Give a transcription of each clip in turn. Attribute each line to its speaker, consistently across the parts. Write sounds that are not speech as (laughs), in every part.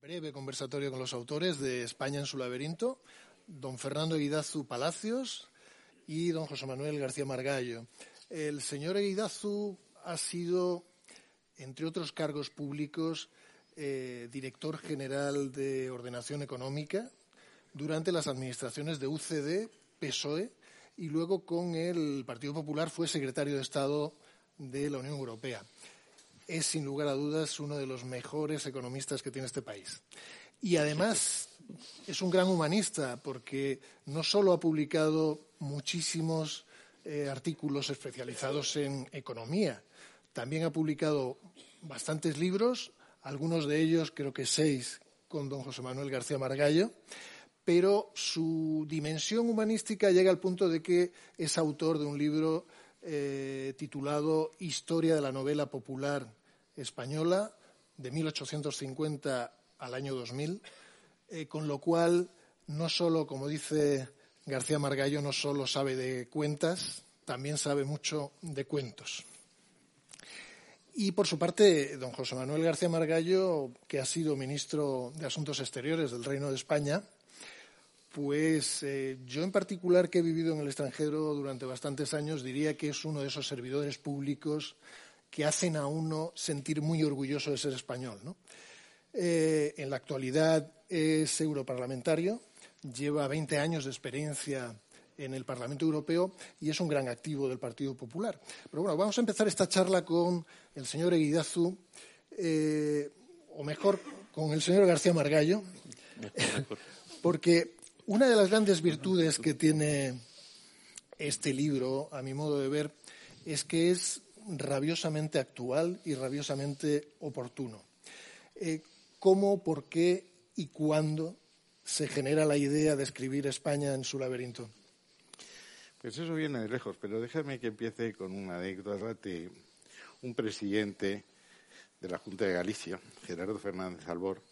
Speaker 1: Breve conversatorio con los autores de España en su laberinto, don Fernando Eguidazu Palacios y don José Manuel García Margallo. El señor Eguidazu ha sido, entre otros cargos públicos, eh, director general de Ordenación Económica durante las administraciones de UCD, PSOE y luego con el Partido Popular fue secretario de Estado de la Unión Europea. Es, sin lugar a dudas, uno de los mejores economistas que tiene este país. Y además es un gran humanista porque no solo ha publicado muchísimos eh, artículos especializados en economía, también ha publicado bastantes libros, algunos de ellos, creo que seis, con don José Manuel García Margallo, pero su dimensión humanística llega al punto de que es autor de un libro eh, titulado Historia de la novela popular española, de 1850 al año 2000, eh, con lo cual no solo, como dice García Margallo, no solo sabe de cuentas, también sabe mucho de cuentos. Y por su parte, don José Manuel García Margallo, que ha sido ministro de Asuntos Exteriores del Reino de España, pues eh, yo en particular, que he vivido en el extranjero durante bastantes años, diría que es uno de esos servidores públicos que hacen a uno sentir muy orgulloso de ser español. Eh, en la actualidad es europarlamentario, lleva 20 años de experiencia en el Parlamento Europeo y es un gran activo del Partido Popular. Pero bueno, vamos a empezar esta charla con el señor Eguidazu, eh, o mejor, con el señor García Margallo, (laughs) porque una de las grandes virtudes que tiene este libro, a mi modo de ver, es que es rabiosamente actual y rabiosamente oportuno. Eh, ¿Cómo, por qué y cuándo se genera la idea de escribir España en su laberinto?
Speaker 2: Pues eso viene de lejos, pero déjame que empiece con una anécdota de un presidente de la Junta de Galicia, Gerardo Fernández Albor,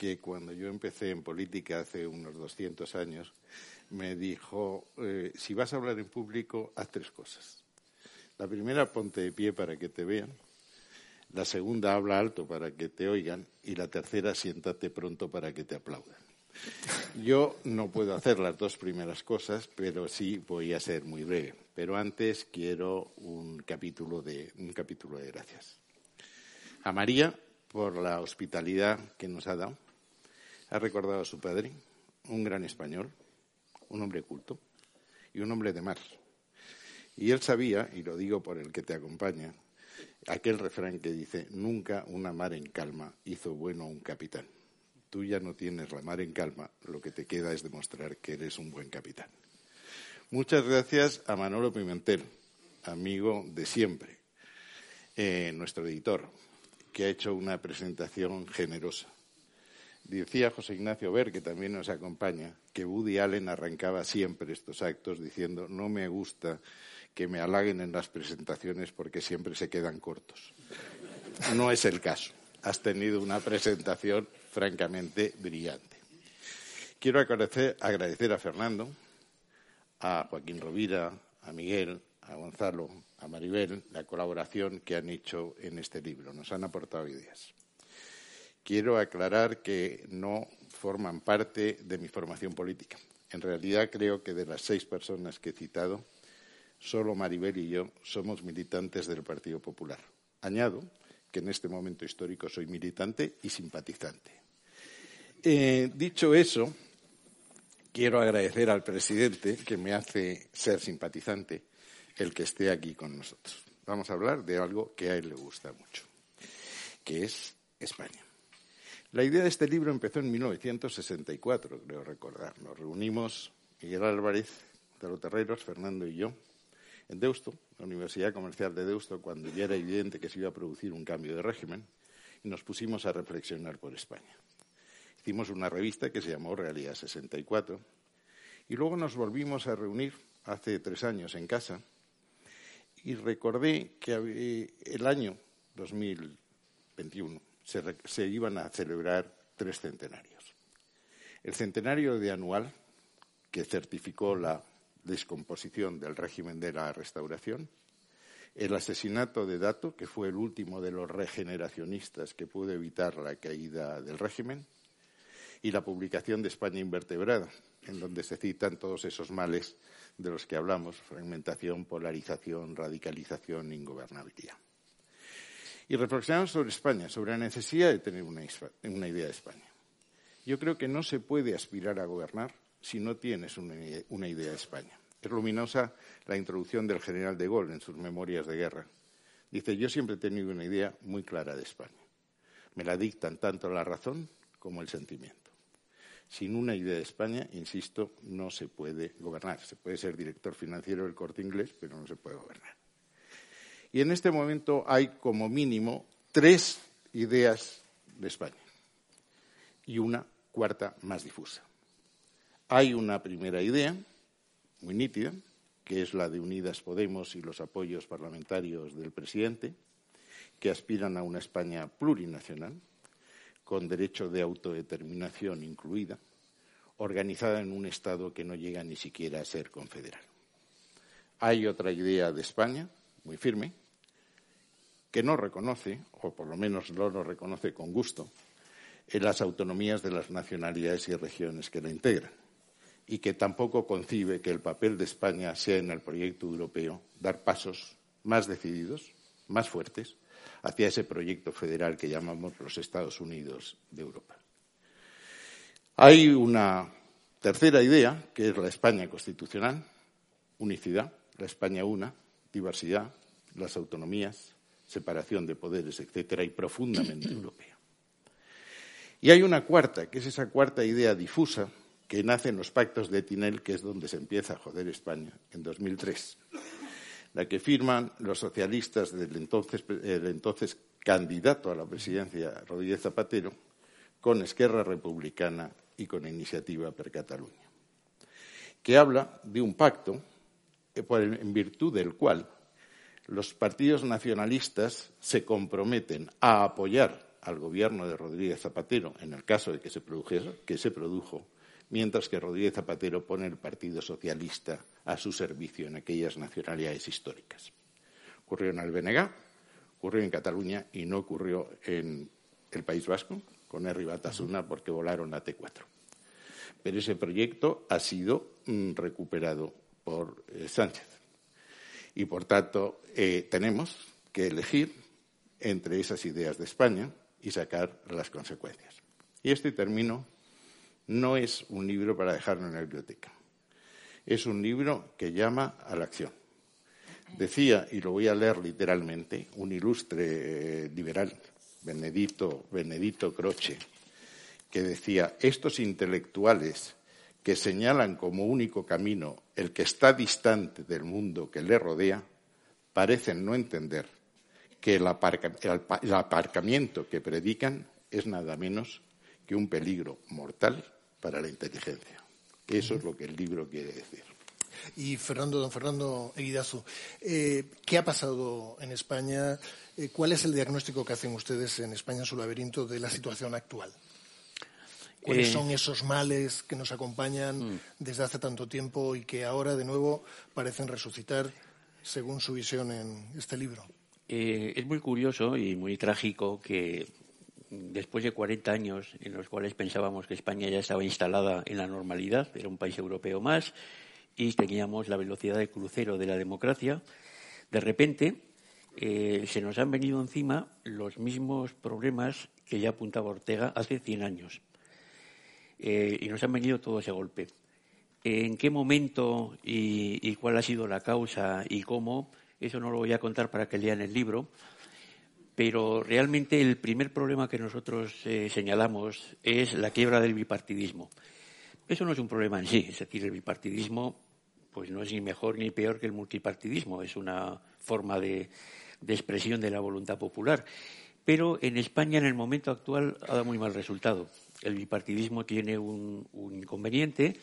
Speaker 2: que cuando yo empecé en política hace unos 200 años, me dijo, eh, si vas a hablar en público, haz tres cosas. La primera, ponte de pie para que te vean. La segunda, habla alto para que te oigan. Y la tercera, siéntate pronto para que te aplaudan. Yo no puedo hacer las dos primeras cosas, pero sí voy a ser muy breve. Pero antes quiero un capítulo de, un capítulo de gracias. A María por la hospitalidad que nos ha dado ha recordado a su padre, un gran español, un hombre culto y un hombre de mar. Y él sabía, y lo digo por el que te acompaña, aquel refrán que dice, nunca una mar en calma hizo bueno a un capitán. Tú ya no tienes la mar en calma, lo que te queda es demostrar que eres un buen capitán. Muchas gracias a Manolo Pimentel, amigo de siempre, eh, nuestro editor, que ha hecho una presentación generosa Decía José Ignacio Ver, que también nos acompaña, que Woody Allen arrancaba siempre estos actos diciendo no me gusta que me halaguen en las presentaciones porque siempre se quedan cortos. No es el caso. Has tenido una presentación francamente brillante. Quiero agradecer, agradecer a Fernando, a Joaquín Rovira, a Miguel, a Gonzalo, a Maribel, la colaboración que han hecho en este libro. Nos han aportado ideas. Quiero aclarar que no forman parte de mi formación política. En realidad creo que de las seis personas que he citado, solo Maribel y yo somos militantes del Partido Popular. Añado que en este momento histórico soy militante y simpatizante. Eh, dicho eso, quiero agradecer al presidente que me hace ser simpatizante el que esté aquí con nosotros. Vamos a hablar de algo que a él le gusta mucho, que es España. La idea de este libro empezó en 1964, creo recordar. Nos reunimos Miguel Álvarez, Terreros, Fernando y yo, en Deusto, la Universidad Comercial de Deusto, cuando ya era evidente que se iba a producir un cambio de régimen, y nos pusimos a reflexionar por España. Hicimos una revista que se llamó Realidad 64 y luego nos volvimos a reunir hace tres años en casa y recordé que el año 2021 se, iban a celebrar tres centenarios. El centenario de anual, que certificó la descomposición del régimen de la restauración, el asesinato de Dato, que fue el último de los regeneracionistas que pudo evitar la caída del régimen, y la publicación de España invertebrada, en donde se citan todos esos males de los que hablamos, fragmentación, polarización, radicalización, ingobernabilidad. Y reflexionamos sobre España, sobre la necesidad de tener una, idea de España. Yo creo que no se puede aspirar a gobernar si no tienes una, una idea de España. Es luminosa la introducción del general de Gaulle en sus memorias de guerra. Dice, yo siempre he tenido una idea muy clara de España. Me la dictan tanto la razón como el sentimiento. Sin una idea de España, insisto, no se puede gobernar. Se puede ser director financiero del corte inglés, pero no se puede gobernar. Y en este momento hay como mínimo tres ideas de España y una cuarta más difusa. Hay una primera idea, muy nítida, que es la de Unidas Podemos y los apoyos parlamentarios del presidente, que aspiran a una España plurinacional, con derecho de autodeterminación incluida, organizada en un Estado que no llega ni siquiera a ser confederal. Hay otra idea de España, muy firme, que no reconoce, o por lo menos no lo reconoce con gusto, en las autonomías de las nacionalidades y regiones que la integran, y que tampoco concibe que el papel de España sea en el proyecto europeo dar pasos más decididos, más fuertes, hacia ese proyecto federal que llamamos los Estados Unidos de Europa. Hay una tercera idea, que es la España constitucional, unicidad, la España una, diversidad, las autonomías, separación de poderes, etcétera, y profundamente (clears throat) europea. Y hay una cuarta, que es esa cuarta idea difusa que nace en los pactos de Tinel, que es donde se empieza a joder España, en 2003 la que firman los socialistas del entonces, entonces candidato a la presidencia, Rodríguez Zapatero, con Esquerra Republicana y con Iniciativa per Cataluña, que habla de un pacto en virtud del cual los partidos nacionalistas se comprometen a apoyar al gobierno de Rodríguez Zapatero en el caso de que se produjera, que se produjo, mientras que Rodríguez Zapatero pone el Partido Socialista a su servicio en aquellas nacionalidades históricas. Ocurrió en el BNG, ocurrió en Cataluña y no ocurrió en el País Vasco con Herri Batasuna porque volaron la T4. Pero ese proyecto ha sido mm, recuperado por eh, Sánchez. Y, por tanto, eh, tenemos que elegir entre esas ideas de España y sacar las consecuencias. Y este término no es un libro para dejarlo en la biblioteca. Es un libro que llama a la acción. Decía, y lo voy a leer literalmente, un ilustre eh, liberal, Benedito, Benedito Croce, que decía, estos intelectuales que señalan como único camino el que está distante del mundo que le rodea, parecen no entender que el, aparcamiento que predican es nada menos que un peligro mortal para la inteligencia. Eso es lo que el libro quiere decir.
Speaker 1: Y Fernando, don Fernando Eguidazu, eh, ¿qué ha pasado en España? Eh, ¿Cuál es el diagnóstico que hacen ustedes en España en su laberinto de la situación actual? ¿Cuáles eh, son esos males que nos acompañan mm. desde hace tanto tiempo y que ahora de nuevo parecen resucitar según su visión en este libro?
Speaker 3: es muy curioso y muy trágico que después de 40 años en los cuales pensábamos que España ya estaba instalada en la normalidad, era un país europeo más y teníamos la velocidad de crucero de la democracia, de repente eh, se nos han venido encima los mismos problemas que ya apuntaba Ortega hace 100 años. Eh, y nos han venido todos ese golpe. ¿En qué momento y cuál ha sido la causa y cómo? Eso no lo voy a contar para que lean el libro, pero realmente el primer problema que nosotros eh, señalamos es la quiebra del bipartidismo. Eso no es un problema en sí, es decir, el bipartidismo pues no es ni mejor ni peor que el multipartidismo, es una forma de, expresión de la voluntad popular. Pero en España, en el momento actual, ha dado muy mal resultado. El bipartidismo tiene un, inconveniente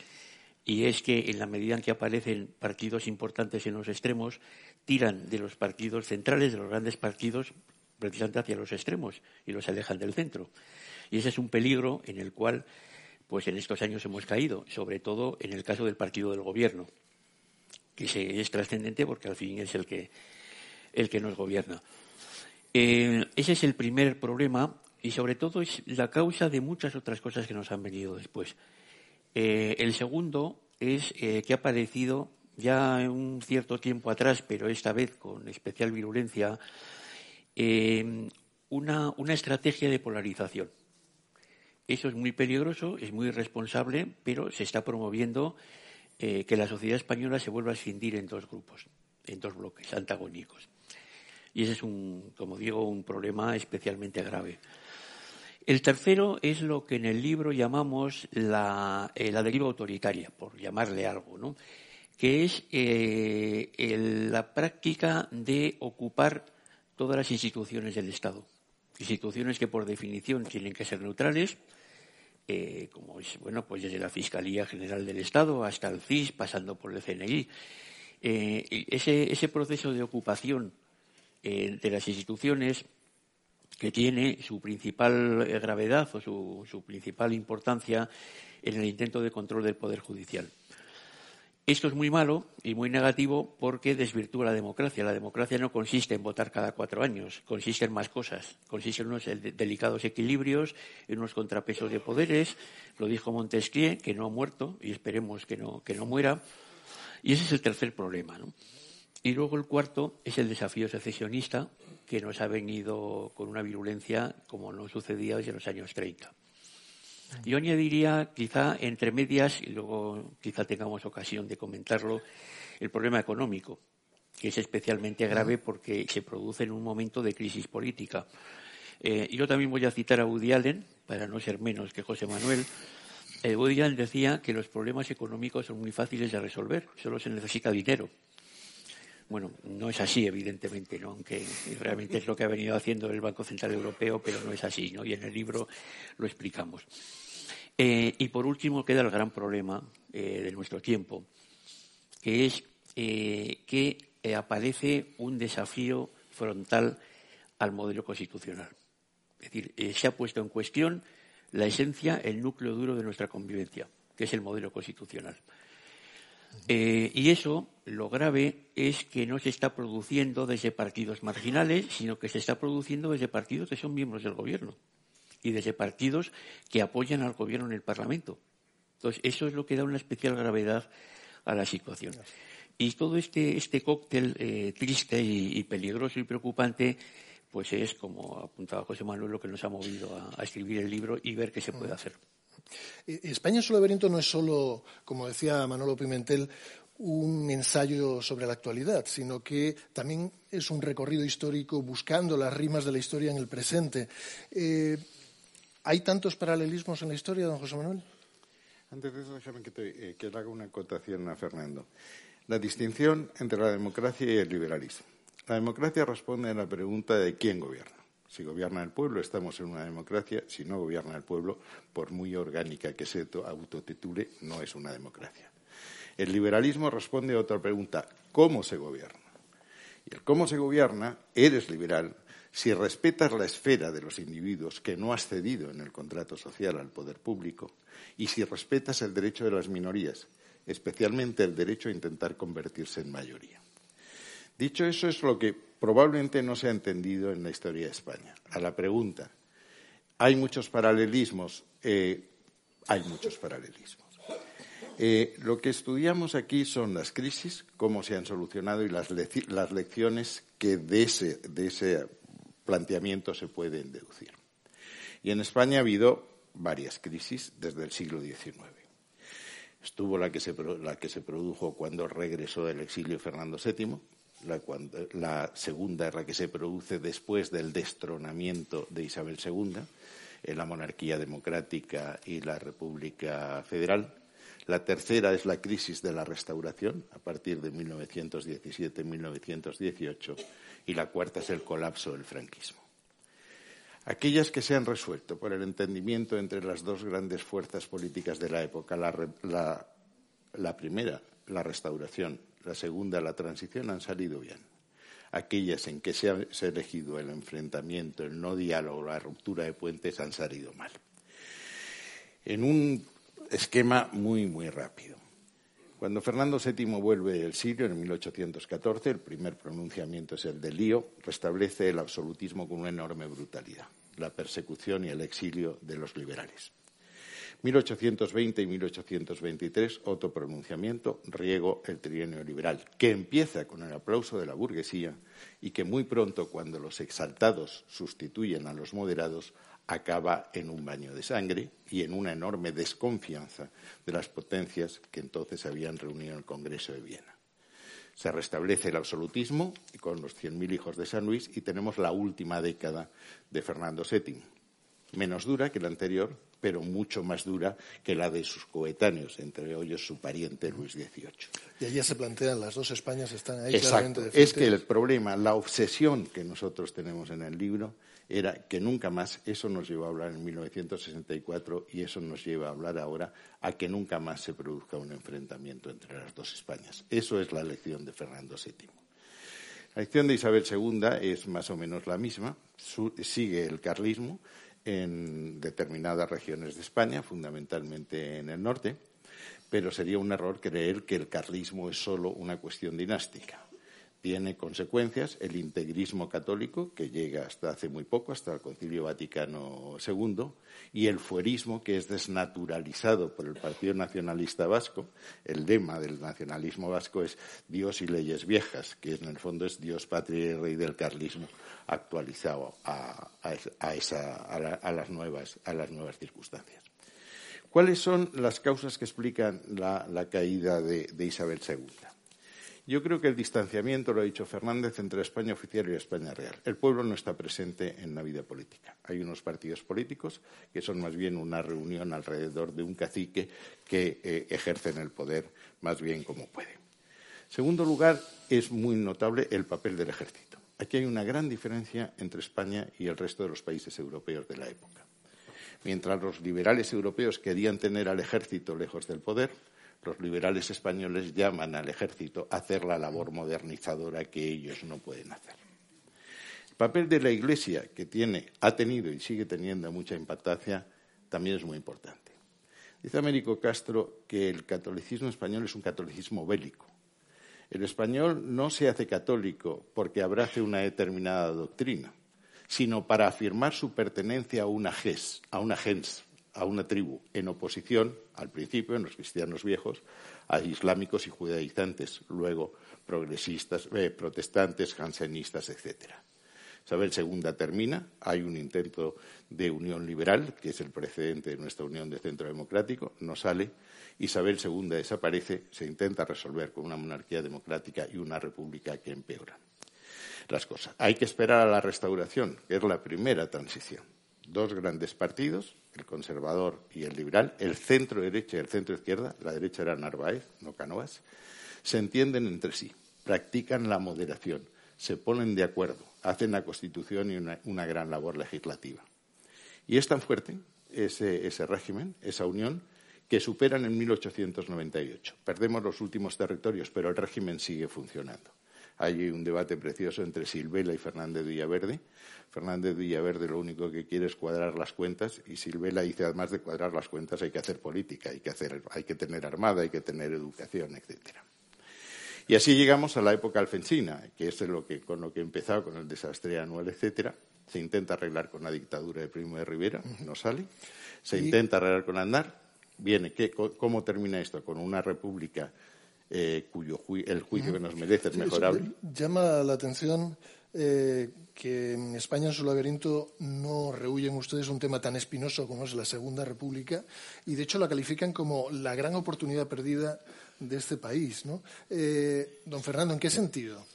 Speaker 3: y es que en la medida en que aparecen partidos importantes en los extremos, tiran de los partidos centrales, de los grandes partidos, precisamente hacia los extremos y los alejan del centro. Y ese es un peligro en el cual, pues en estos años hemos caído, sobre todo en el caso del partido del gobierno, que es trascendente porque al fin es el que, el que nos gobierna. Eh, ese es el primer problema y sobre todo es la causa de muchas otras cosas que nos han venido después. Eh, el segundo es eh, que ha aparecido ya un cierto tiempo atrás, pero esta vez con especial virulencia, una, una estrategia de polarización. Eso es muy peligroso, es muy irresponsable, pero se está promoviendo eh, que la sociedad española se vuelva a escindir en dos grupos, en dos bloques antagónicos. Y ese es, un, como digo, un problema especialmente grave. El tercero es lo que en el libro llamamos la, eh, deriva autoritaria, por llamarle algo, ¿no? que es eh, la práctica de ocupar todas las instituciones del Estado. Instituciones que por definición tienen que ser neutrales, eh, como es, bueno, pues desde la Fiscalía General del Estado hasta el CIS, pasando por el CNI. Ese, proceso de ocupación de las instituciones que tiene su principal gravedad o su, su principal importancia en el intento de control del Poder Judicial. Esto es muy malo y muy negativo porque desvirtúa la democracia. La democracia no consiste en votar cada cuatro años, consiste en más cosas. Consiste en unos delicados equilibrios, en unos contrapesos de poderes. Lo dijo Montesquieu, que no ha muerto y esperemos que no, que no muera. Y ese es el tercer problema. Y luego el cuarto es el desafío secesionista, que nos ha venido con una virulencia como no sucedía desde los años 30. Yo añadiría, quizá entre medias, y luego quizá tengamos ocasión de comentarlo, el problema económico, que es especialmente grave porque se produce en un momento de crisis política. Eh, yo también voy a citar a Woody Allen, para no ser menos que José Manuel. Eh, Woody Allen decía que los problemas económicos son muy fáciles de resolver, solo se necesita dinero. Bueno, no es así, evidentemente, ¿no? aunque realmente es lo que ha venido haciendo el Banco Central Europeo, pero no es así, ¿no? y en el libro lo explicamos. Eh, y por último queda el gran problema eh, de nuestro tiempo, que es eh, que aparece un desafío frontal al modelo constitucional. Es decir, se ha puesto en cuestión la esencia, el núcleo duro de nuestra convivencia, que es el modelo constitucional. Eh, y eso, lo grave, es que no se está produciendo desde partidos marginales, sino que se está produciendo desde partidos que son miembros del gobierno y desde partidos que apoyan al gobierno en el Parlamento. Entonces, eso es lo que da una especial gravedad a la situación. Y todo este, este cóctel eh, triste y, peligroso y preocupante, pues es, como apuntaba José Manuel, lo que nos ha movido a escribir el libro y ver qué se puede hacer.
Speaker 1: Eh, España en su laberinto no es solo, como decía Manolo Pimentel, un ensayo sobre la actualidad, sino que también es un recorrido histórico buscando las rimas de la historia en el presente. Eh, ¿Hay tantos paralelismos en la historia, don José Manuel?
Speaker 2: Antes de eso, déjame que, te, eh, que haga una acotación a Fernando. La distinción entre la democracia y el liberalismo. La democracia responde a la pregunta de quién gobierna. Si gobierna el pueblo, estamos en una democracia. Si no gobierna el pueblo, por muy orgánica que se autotitule, no es una democracia. El liberalismo responde a otra pregunta, ¿cómo se gobierna? Y el cómo se gobierna, eres liberal si respetas la esfera de los individuos que no has cedido en el contrato social al poder público y si respetas el derecho de las minorías, especialmente el derecho a intentar convertirse en mayoría. Dicho eso, es lo que probablemente no se ha entendido en la historia de España. A la pregunta, ¿hay muchos paralelismos? Eh, hay muchos paralelismos. Eh, lo que estudiamos aquí son las crisis, cómo se han solucionado y las, lecciones que de ese, planteamiento se pueden deducir. Y en España ha habido varias crisis desde el siglo XIX. Estuvo la que se, la que se produjo cuando regresó del exilio Fernando VII, la, segunda es la que se produce después del destronamiento de Isabel II, en la monarquía democrática y la República Federal. La tercera es la crisis de la restauración a partir de 1917-1918 y la cuarta es el colapso del franquismo. Aquellas que se han resuelto por el entendimiento entre las dos grandes fuerzas políticas de la época, la, primera, la restauración, la segunda, la transición, han salido bien. Aquellas en que se ha, elegido el enfrentamiento, el no diálogo, la ruptura de puentes, han salido mal. En un esquema muy, muy rápido. Cuando Fernando VII vuelve del Sirio en 1814, el primer pronunciamiento es el de Lío, restablece el absolutismo con una enorme brutalidad, la persecución y el exilio de los liberales. 1820 y 1823, otro pronunciamiento, riego el trienio liberal, que empieza con el aplauso de la burguesía y que muy pronto, cuando los exaltados sustituyen a los moderados, acaba en un baño de sangre y en una enorme desconfianza de las potencias que entonces habían reunido en el Congreso de Viena. Se restablece el absolutismo con los 100.000 hijos de San Luis y tenemos la última década de Fernando VII, menos dura que la anterior, pero mucho más dura que la de sus coetáneos, entre ellos su pariente Luis XVIII.
Speaker 1: Y allí se plantean, las dos Españas están ahí.
Speaker 2: Exacto. Es que el problema, la obsesión que nosotros tenemos en el libro era que nunca más, eso nos lleva a hablar en 1964 y eso nos lleva a hablar ahora a que nunca más se produzca un enfrentamiento entre las dos Españas. Eso es la lección de Fernando VII. La lección de Isabel II es más o menos la misma, sigue el carlismo en determinadas regiones de España, fundamentalmente en el norte, pero sería un error creer que el carlismo es solo una cuestión dinástica tiene consecuencias el integrismo católico, que llega hasta hace muy poco, hasta el Concilio Vaticano II, y el fuerismo, que es desnaturalizado por el Partido Nacionalista Vasco. El lema del nacionalismo vasco es Dios y leyes viejas, que en el fondo es Dios, patria y rey del carlismo, actualizado a, las, nuevas, circunstancias. ¿Cuáles son las causas que explican la, caída de Isabel II? Yo creo que el distanciamiento, lo ha dicho Fernández, entre España oficial y España real. El pueblo no está presente en la vida política. Hay unos partidos políticos que son más bien una reunión alrededor de un cacique que eh, ejercen el poder más bien como puede. En segundo lugar, es muy notable el papel del ejército. Aquí hay una gran diferencia entre España y el resto de los países europeos de la época. Mientras los liberales europeos querían tener al ejército lejos del poder, los liberales españoles llaman al ejército a hacer la labor modernizadora que ellos no pueden hacer. El papel de la Iglesia, que tiene, ha tenido y sigue teniendo mucha impactancia, también es muy importante. Dice Américo Castro que el catolicismo español es un catolicismo bélico. El español no se hace católico porque abrace una determinada doctrina, sino para afirmar su pertenencia a una gens, a una gens, a una tribu en oposición, al principio, en los cristianos viejos, a islámicos y judaizantes, luego progresistas, eh, protestantes, jansenistas, etc. Isabel II termina, hay un intento de unión liberal, que es el precedente de nuestra unión de centro democrático, no sale, Isabel II desaparece, se intenta resolver con una monarquía democrática y una república que empeora las cosas. Hay que esperar a la restauración, que es la primera transición. Dos grandes partidos, el conservador y el liberal, el centro derecha y el centro izquierda, la derecha era Narváez, no Canovas, se entienden entre sí, practican la moderación, se ponen de acuerdo, hacen la Constitución y una, gran labor legislativa. Y es tan fuerte ese, ese régimen, esa unión, que superan en 1898. Perdemos los últimos territorios, pero el régimen sigue funcionando. Hay un debate precioso entre Silvela y Fernández Villaverde. Fernández Villaverde lo único que quiere es cuadrar las cuentas y Silvela dice, además de cuadrar las cuentas, hay que hacer política, hay que, hacer, hay que tener armada, hay que tener educación, etcétera. Y así llegamos a la época alfensina, que es lo que, con lo que he empezado, con el desastre anual, etcétera. Se intenta arreglar con la dictadura de Primo de Rivera, no sale. Se intenta arreglar con Andar. Viene, ¿cómo termina esto? Con una república eh, cuyo el juicio que nos merece es mejorable.
Speaker 1: Llama la atención eh, que en España en su laberinto no rehuyen ustedes un tema tan espinoso como es la Segunda República y de hecho la califican como la gran oportunidad perdida de este país. ¿no? Eh, don Fernando, ¿en qué sentido?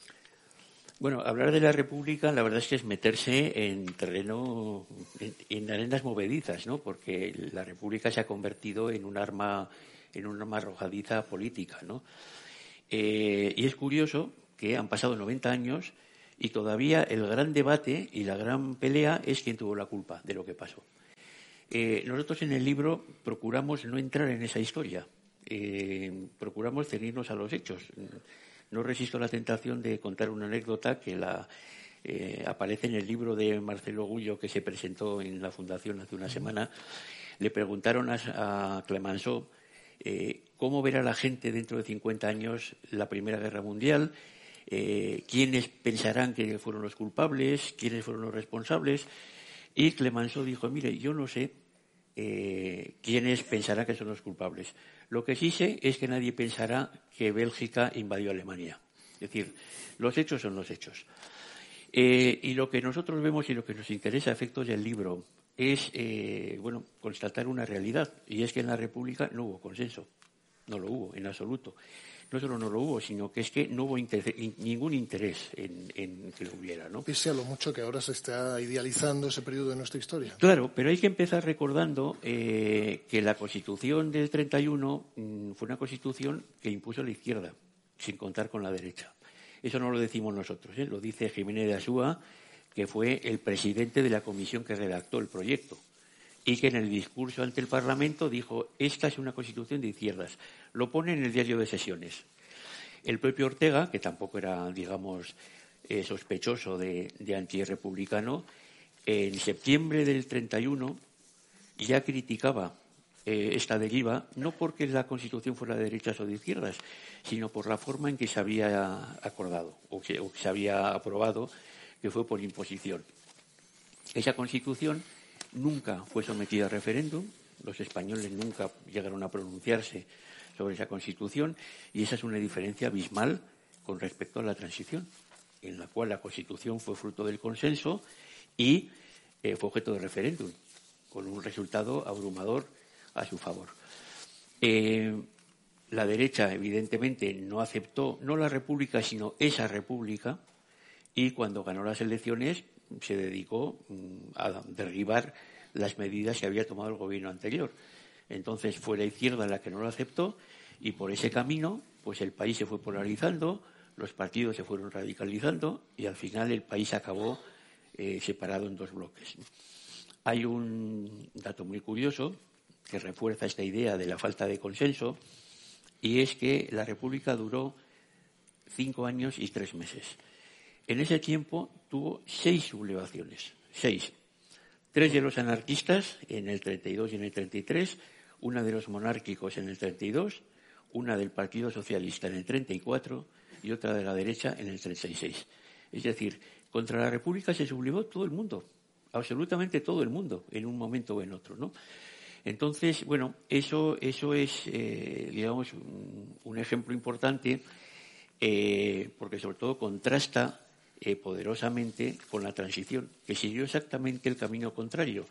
Speaker 3: Bueno, hablar de la República, la verdad es que es meterse en terreno, en, en arenas movedizas, ¿no? Porque la República se ha convertido en un arma en una arrojadiza política, ¿no? Eh, y es curioso que han pasado 90 años y todavía el gran debate y la gran pelea es quién tuvo la culpa de lo que pasó. Eh, nosotros en el libro procuramos no entrar en esa historia, eh, procuramos ceñirnos a los hechos. No resisto la tentación de contar una anécdota que la, eh, aparece en el libro de Marcelo Gullo que se presentó en la Fundación hace una semana. Le preguntaron a, Clemenceau cómo verá la gente dentro de 50 años la Primera Guerra Mundial, quiénes pensarán que fueron los culpables, quiénes fueron los responsables. Y Clemenceau dijo, mire, yo no sé eh, quiénes pensarán que son los culpables. Lo que sí sé es que nadie pensará que Bélgica invadió Alemania. Es decir, los hechos son los hechos. Eh, y lo que nosotros vemos y lo que nos interesa a efectos del libro es, eh, bueno, constatar una realidad. Y es que en la República no hubo consenso. No lo hubo, en absoluto no solo no lo hubo, sino que es que no hubo ningún interés en, que lo hubiera. ¿no?
Speaker 1: Pese a lo mucho que ahora se está idealizando ese periodo de nuestra historia.
Speaker 3: Claro, pero hay que empezar recordando eh, que la Constitución del 31 mm, fue una Constitución que impuso la izquierda, sin contar con la derecha. Eso no lo decimos nosotros, ¿eh? lo dice Jiménez de Asúa, que fue el presidente de la comisión que redactó el proyecto y que en el discurso ante el Parlamento dijo esta es una constitución de izquierdas. Lo pone en el diario de sesiones. El propio Ortega, que tampoco era, digamos, eh, sospechoso de, de antirrepublicano, en septiembre del 31 ya criticaba eh, esta deriva, no porque la Constitución fuera de derechas o de izquierdas, sino por la forma en que se había acordado o que se había aprobado, que fue por imposición. Esa Constitución nunca fue sometida a referéndum, los españoles nunca llegaron a pronunciarse sobre esa Constitución y esa es una diferencia abismal con respecto a la transición, en la cual la Constitución fue fruto del consenso y eh, fue objeto de referéndum, con un resultado abrumador a su favor. Eh, la derecha, evidentemente, no aceptó no la República, sino esa República, y cuando ganó las elecciones se dedicó mm, a derribar las medidas que había tomado el gobierno anterior. Entonces fue la izquierda la que no lo aceptó y por ese camino, pues el país se fue polarizando, los partidos se fueron radicalizando y al final el país acabó eh, separado en dos bloques. Hay un dato muy curioso que refuerza esta idea de la falta de consenso y es que la República duró cinco años y tres meses. En ese tiempo tuvo seis sublevaciones, seis. Tres de los anarquistas en el 32 y en el 33, una de los monárquicos en el 32, una del Partido Socialista en el 34 y otra de la derecha en el 36. Es decir, contra la República se sublevó todo el mundo, absolutamente todo el mundo, en un momento o en otro. Entonces, bueno, eso, eso es, eh, digamos, un, ejemplo importante eh, porque sobre todo contrasta eh, poderosamente con la transición, que siguió exactamente el camino contrario,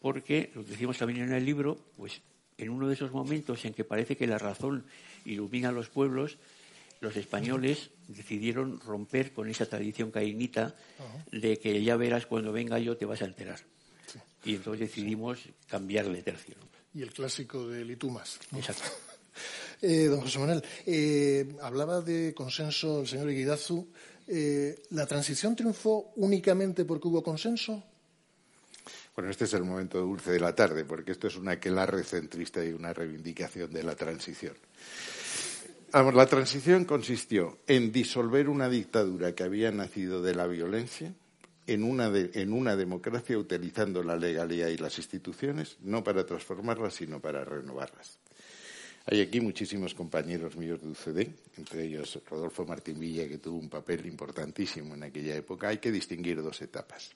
Speaker 3: porque, lo decimos también en el libro, pues en uno de esos momentos en que parece que la razón ilumina a los pueblos, los españoles decidieron romper con esa tradición cainita de que ya verás cuando venga yo te vas a enterar. Y entonces decidimos cambiar de tercio.
Speaker 1: Y el clásico de Litumas.
Speaker 3: Exacto. (laughs)
Speaker 1: Eh, don José Manuel, eh, hablaba de consenso el señor Iguidazu eh, ¿la transición triunfó únicamente porque hubo consenso?
Speaker 2: Bueno, este es el momento dulce de la tarde, porque esto es una aquelarre centrista y una reivindicación de la transición. Vamos, la transición consistió en disolver una dictadura que había nacido de la violencia en una, en una democracia utilizando la legalidad y las instituciones, no para transformarlas, sino para renovarlas. Hay aquí muchísimos compañeros míos de UCD, entre ellos Rodolfo Martín Villa, que tuvo un papel importantísimo en aquella época. Hay que distinguir dos etapas.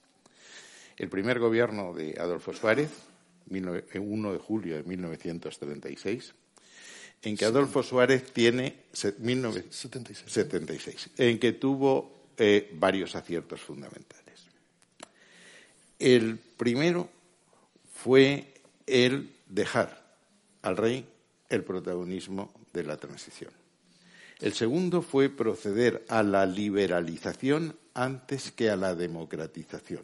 Speaker 2: El primer gobierno de Adolfo Suárez, 1 de julio de 1936, en que Adolfo Suárez tiene 1976, en que tuvo eh, varios aciertos fundamentales. El primero fue el dejar al rey el protagonismo de la transición. El segundo fue proceder a la liberalización antes que a la democratización.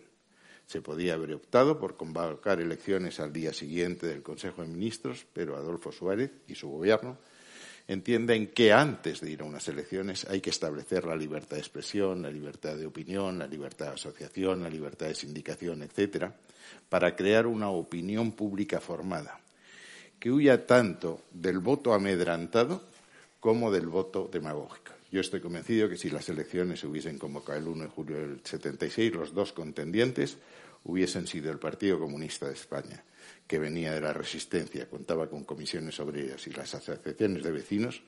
Speaker 2: Se podía haber optado por convocar elecciones al día siguiente del Consejo de Ministros, pero Adolfo Suárez y su gobierno entienden que antes de ir a unas elecciones hay que establecer la libertad de expresión, la libertad de opinión, la libertad de asociación, la libertad de sindicación, etcétera, para crear una opinión pública formada que huya tanto del voto amedrantado como del voto demagógico. Yo estoy convencido que si las elecciones se hubiesen convocado el 1 de julio del 76, los dos contendientes hubiesen sido el Partido Comunista de España, que venía de la resistencia, contaba con comisiones obreras y las asociaciones de vecinos,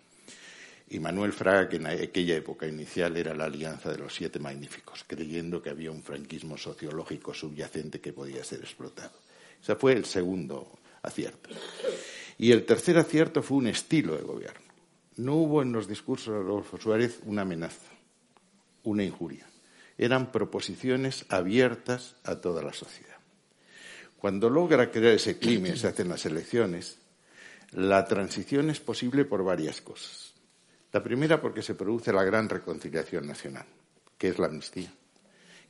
Speaker 2: y Manuel Fraga, que en aquella época inicial era la alianza de los siete magníficos, creyendo que había un franquismo sociológico subyacente que podía ser explotado. Ese fue el segundo acierto. Y el tercer acierto fue un estilo de gobierno. No hubo en los discursos de Adolfo Suárez una amenaza, una injuria. Eran proposiciones abiertas a toda la sociedad. Cuando logra crear ese clima y se hacen las elecciones, la transición es posible por varias cosas. La primera porque se produce la gran reconciliación nacional, que es la amnistía,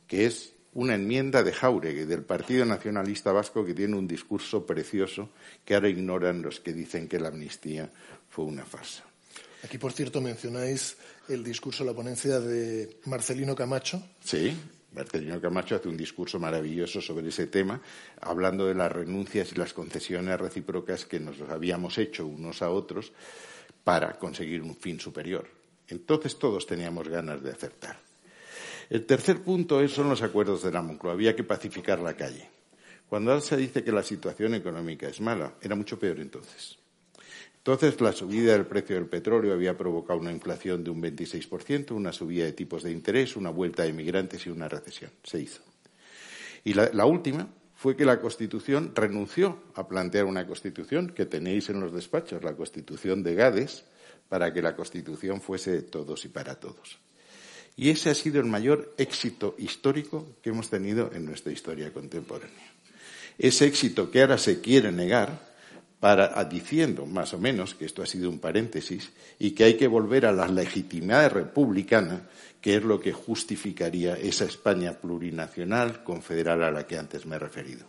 Speaker 2: que es una enmienda de Jauregui, del Partido Nacionalista Vasco, que tiene un discurso precioso que ahora ignoran los que dicen que la amnistía fue una farsa.
Speaker 1: Aquí, por cierto, mencionáis el discurso, la ponencia de Marcelino Camacho.
Speaker 2: Sí, Marcelino Camacho hace un discurso maravilloso sobre ese tema, hablando de las renuncias y las concesiones recíprocas que nos habíamos hecho unos a otros para conseguir un fin superior. Entonces todos teníamos ganas de acertar. El tercer punto son los acuerdos de la Moncloa. Había que pacificar la calle. Cuando ahora se dice que la situación económica es mala, era mucho peor entonces. Entonces, la subida del precio del petróleo había provocado una inflación de un 26%, una subida de tipos de interés, una vuelta de inmigrantes y una recesión. Se hizo. Y la última fue que la Constitución renunció a plantear una Constitución que tenéis en los despachos, la Constitución de Gades, para que la Constitución fuese de todos y para todos. Y ese ha sido el mayor éxito histórico que hemos tenido en nuestra historia contemporánea. Ese éxito que ahora se quiere negar, para, diciendo más o menos que esto ha sido un paréntesis y que hay que volver a la legitimidad republicana, que es lo que justificaría esa España plurinacional confederal a la que antes me he referido.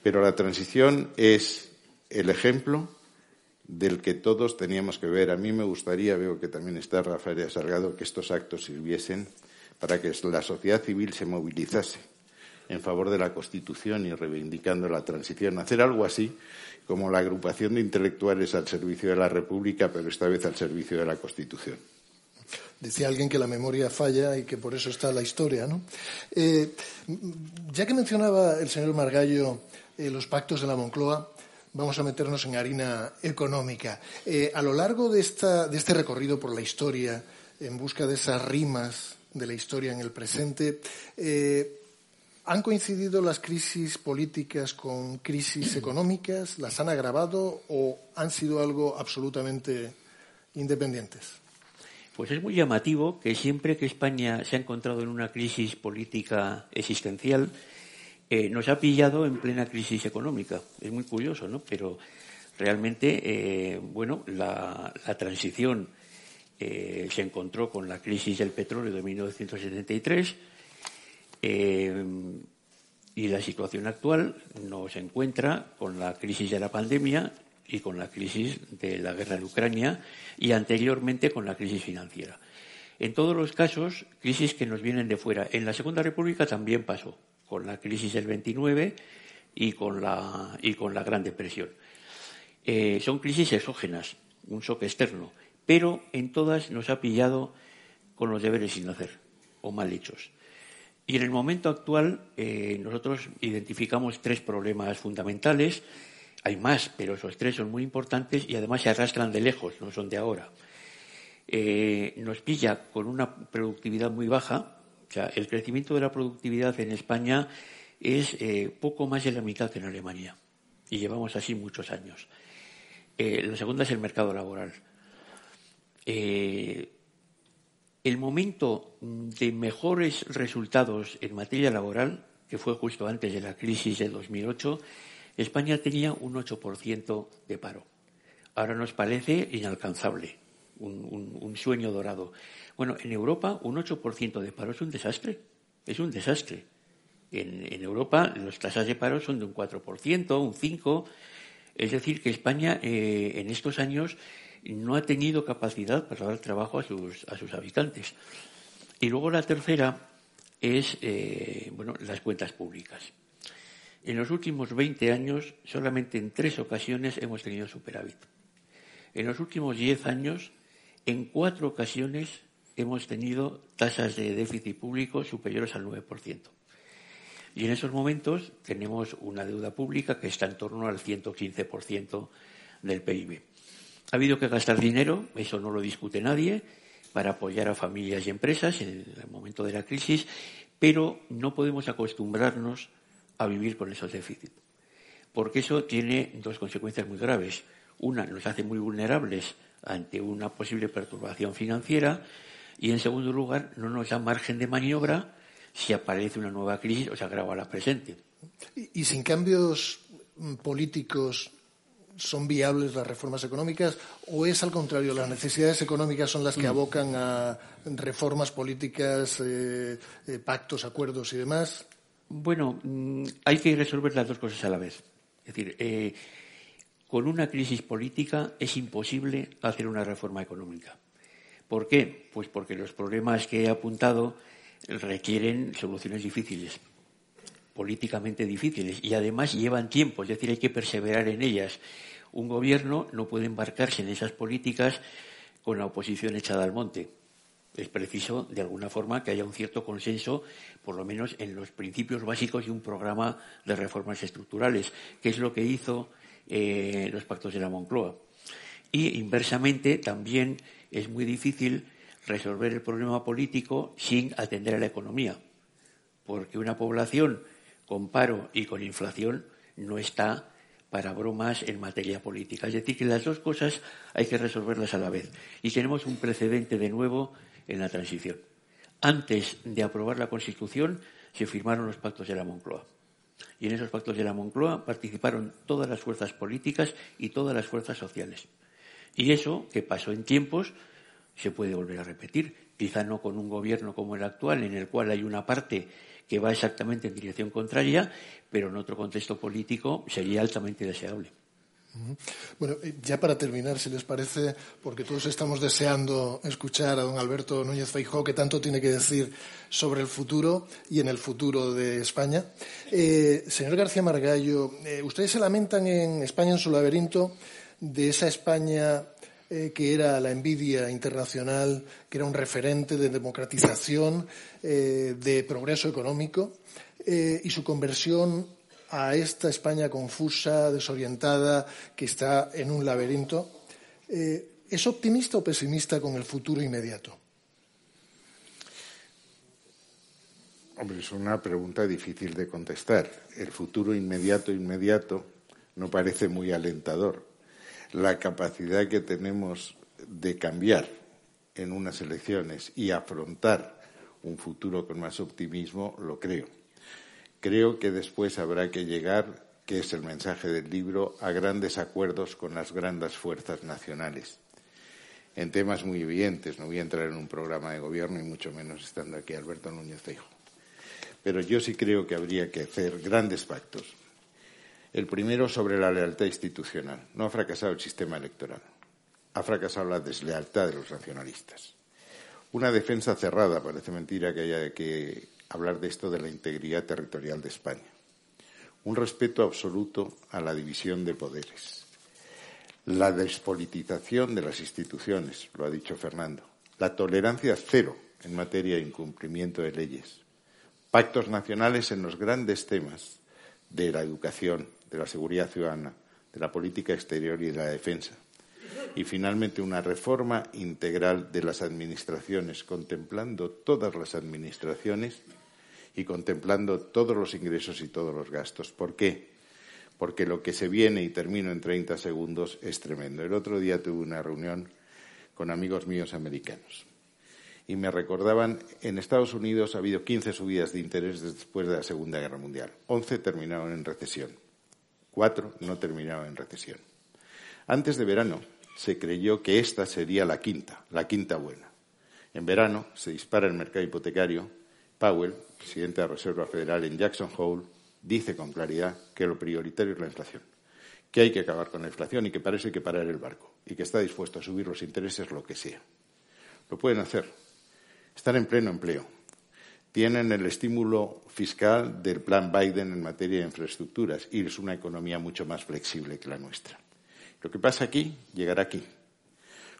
Speaker 2: Pero la transición es el ejemplo del que todos teníamos que ver. A mí me gustaría, veo que también está Rafael Salgado, que estos actos sirviesen para que la sociedad civil se movilizase en favor de la Constitución y reivindicando la transición. Hacer algo así como la agrupación de intelectuales al servicio de la República, pero esta vez al servicio de la Constitución.
Speaker 1: Decía alguien que la memoria falla y que por eso está la historia, ¿no? Eh, ya que mencionaba el señor Margallo eh, los pactos de la Moncloa, vamos a meternos en harina económica. Eh, a lo largo de, esta, de este recorrido por la historia, en busca de esas rimas de la historia en el presente, eh, ¿han coincidido las crisis políticas con crisis económicas? ¿Las han agravado o han sido algo absolutamente independientes?
Speaker 3: Pues es muy llamativo que siempre que España se ha encontrado en una crisis política existencial, eh, nos ha pillado en plena crisis económica. Es muy curioso, ¿no? Pero realmente, eh, bueno, la, transición eh, se encontró con la crisis del petróleo de 1973 y la situación actual nos encuentra con la crisis de la pandemia y con la crisis de la guerra en Ucrania y anteriormente con la crisis financiera. En todos los casos, crisis que nos vienen de fuera. En la Segunda República también pasó con la crisis del 29 y con la, y con la Gran Depresión. Eh, son crisis exógenas, un shock externo, pero en todas nos ha pillado con los deberes sin hacer o mal hechos. Y en el momento actual eh, nosotros identificamos tres problemas fundamentales. Hay más, pero esos tres son muy importantes y además se arrastran de lejos, no son de ahora. Eh, nos pilla con una productividad muy baja, o sea, el crecimiento de la productividad en España es eh, poco más de la mitad que en Alemania. Y llevamos así muchos años. Eh, la segunda es el mercado laboral. Eh, el momento de mejores resultados en materia laboral, que fue justo antes de la crisis de 2008, España tenía un 8% de paro. Ahora nos parece inalcanzable, un sueño dorado. Bueno, en Europa un 8% de paro es un desastre, es un desastre. En, Europa las tasas de paro son de un 4%, un 5%. Es decir, que España eh, en estos años no ha tenido capacidad para dar trabajo a sus, a sus habitantes. Y luego la tercera es eh, bueno, las cuentas públicas. En los últimos 20 años, solamente en tres ocasiones hemos tenido superávit. En los últimos 10 años, en cuatro ocasiones hemos tenido tasas de déficit público superiores al 9%. Y en esos momentos tenemos una deuda pública que está en torno al 115% del PIB. Ha habido que gastar dinero, eso no lo discute nadie, para apoyar a familias y empresas en el momento de la crisis, pero no podemos acostumbrarnos a vivir con esos déficits, porque eso tiene dos consecuencias muy graves. Una, nos hace muy vulnerables ante una posible perturbación financiera y, en segundo lugar, no nos da margen de maniobra si aparece una nueva crisis o se agrava la presente.
Speaker 1: y sin cambios políticos son viables las reformas económicas o es al contrario, las necesidades económicas son las que mm. abocan a reformas políticas, eh, eh, pactos, acuerdos y demás?
Speaker 3: Bueno, mm, hay que resolver las dos cosas a la vez. Es decir, eh, con una crisis política es imposible hacer una reforma económica. ¿Por qué? Pues porque los problemas que he apuntado requieren soluciones difíciles políticamente difíciles y además llevan tiempo, es decir, hay que perseverar en ellas. Un gobierno no puede embarcarse en esas políticas con la oposición echada al monte. Es preciso, de alguna forma, que haya un cierto consenso, por lo menos en los principios básicos de un programa de reformas estructurales, que es lo que hizo eh, los pactos de la Moncloa. Y, inversamente, también es muy difícil resolver el problema político sin atender a la economía, porque una población con paro y con inflación no está para bromas en materia política. Es decir, que las dos cosas hay que resolverlas a la vez. Y tenemos un precedente de nuevo en la transición. Antes de aprobar la Constitución se firmaron los pactos de la Moncloa. Y en esos pactos de la Moncloa participaron todas las fuerzas políticas y todas las fuerzas sociales. Y eso, que pasó en tiempos, se puede volver a repetir. Quizá no con un gobierno como el actual, en el cual hay una parte que va exactamente en dirección contraria, pero en otro contexto político sería altamente deseable.
Speaker 1: Bueno, eh, ya para terminar, si les parece, porque todos estamos deseando escuchar a don Alberto Núñez Feijóo, que tanto tiene que decir sobre el futuro y en el futuro de España. Eh, señor García Margallo, eh, ustedes se lamentan en España en su laberinto de esa España que era la envidia internacional, que era un referente de democratización, de progreso económico, y su conversión a esta España confusa, desorientada, que está en un laberinto. ¿Es optimista o pesimista con el futuro inmediato?
Speaker 2: Hombre, es una pregunta difícil de contestar. El futuro inmediato, inmediato, no parece muy alentador la capacidad que tenemos de cambiar en unas elecciones y afrontar un futuro con más optimismo, lo creo. Creo que después habrá que llegar, que es el mensaje del libro, a grandes acuerdos con las grandes fuerzas nacionales. En temas muy evidentes, no voy a entrar en un programa de gobierno y mucho menos estando aquí Alberto Núñez Feijo. Pero yo sí creo que habría que hacer grandes pactos el primero sobre la lealtad institucional. No ha fracasado el sistema electoral. Ha fracasado la deslealtad de los nacionalistas. Una defensa cerrada, parece mentira que haya que hablar de esto de la integridad territorial de España. Un respeto absoluto a la división de poderes. La despolitización de las instituciones, lo ha dicho Fernando. La tolerancia cero en materia de incumplimiento de leyes. Pactos nacionales en los grandes temas de la educación, de la seguridad ciudadana, de la política exterior y de la defensa. Y finalmente una reforma integral de las administraciones, contemplando todas las administraciones y contemplando todos los ingresos y todos los gastos. ¿Por qué? Porque lo que se viene, y termino en 30 segundos, es tremendo. El otro día tuve una reunión con amigos míos americanos y me recordaban, en Estados Unidos ha habido 15 subidas de interés después de la Segunda Guerra Mundial. 11 terminaron en recesión. Cuatro no terminaron en recesión. Antes de verano se creyó que esta sería la quinta, la quinta buena. En verano se dispara el mercado hipotecario Powell, presidente de la Reserva Federal en Jackson Hole, dice con claridad que lo prioritario es la inflación, que hay que acabar con la inflación y que parece que parar el barco y que está dispuesto a subir los intereses lo que sea. Lo pueden hacer. Están en pleno empleo. Tienen el estímulo fiscal del plan Biden en materia de infraestructuras y es una economía mucho más flexible que la nuestra. Lo que pasa aquí llegará aquí,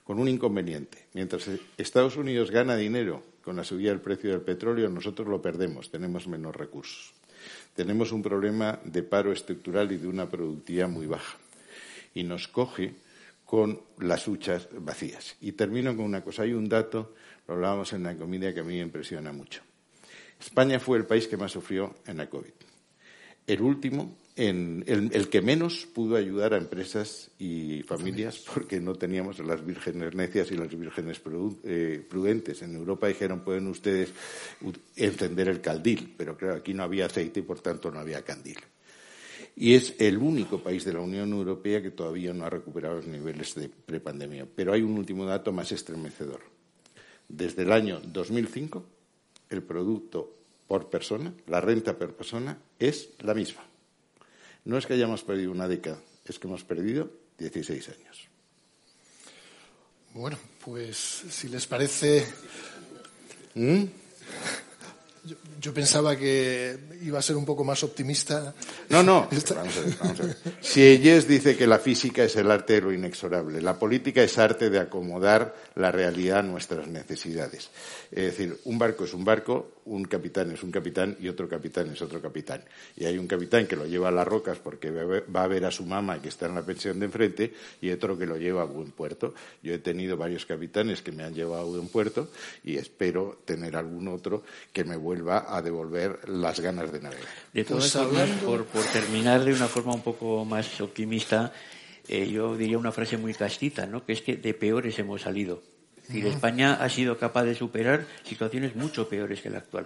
Speaker 2: con un inconveniente. Mientras Estados Unidos gana dinero con la subida del precio del petróleo, nosotros lo perdemos, tenemos menos recursos tenemos un problema de paro estructural y de una productividad muy baja. Y nos coge con las huchas vacías. Y termino con una cosa. Hay un dato, lo hablábamos en la comida, que a mí me impresiona mucho. España fue el país que más sufrió en la COVID. El último el, que menos pudo ayudar a empresas y familias porque no teníamos las vírgenes necias y las vírgenes eh, prudentes. En Europa dijeron pueden ustedes encender el caldil, pero claro, aquí no había aceite y por tanto no había candil. Y es el único país de la Unión Europea que todavía no ha recuperado los niveles de prepandemia. Pero hay un último dato más estremecedor. Desde el año 2005, el producto por persona, la renta por persona, es la misma. No es que hayamos perdido una década, es que hemos perdido 16 años.
Speaker 1: Bueno, pues si les parece. ¿Mm? Yo, pensaba que iba a ser un poco más optimista.
Speaker 2: No, no. (laughs) Vamos a ver, vamos a ver. Si Elles dice que la física es el arte de lo inexorable, la política es arte de acomodar la realidad a nuestras necesidades. Es decir, un barco es un barco, un capitán es un capitán y otro capitán es otro capitán. Y hay un capitán que lo lleva a las rocas porque va a ver a su mamá que está en la pensión de enfrente y otro que lo lleva a buen puerto. Yo he tenido varios capitanes que me han llevado a buen puerto y espero tener algún otro que me vuelva a devolver las ganas de navegar.
Speaker 3: De todas pues formas, por, terminar de una forma un poco más optimista, eh, yo diría una frase muy castita, ¿no? que es que de peores hemos salido. Es decir, España ha sido capaz de superar situaciones mucho peores que la actual.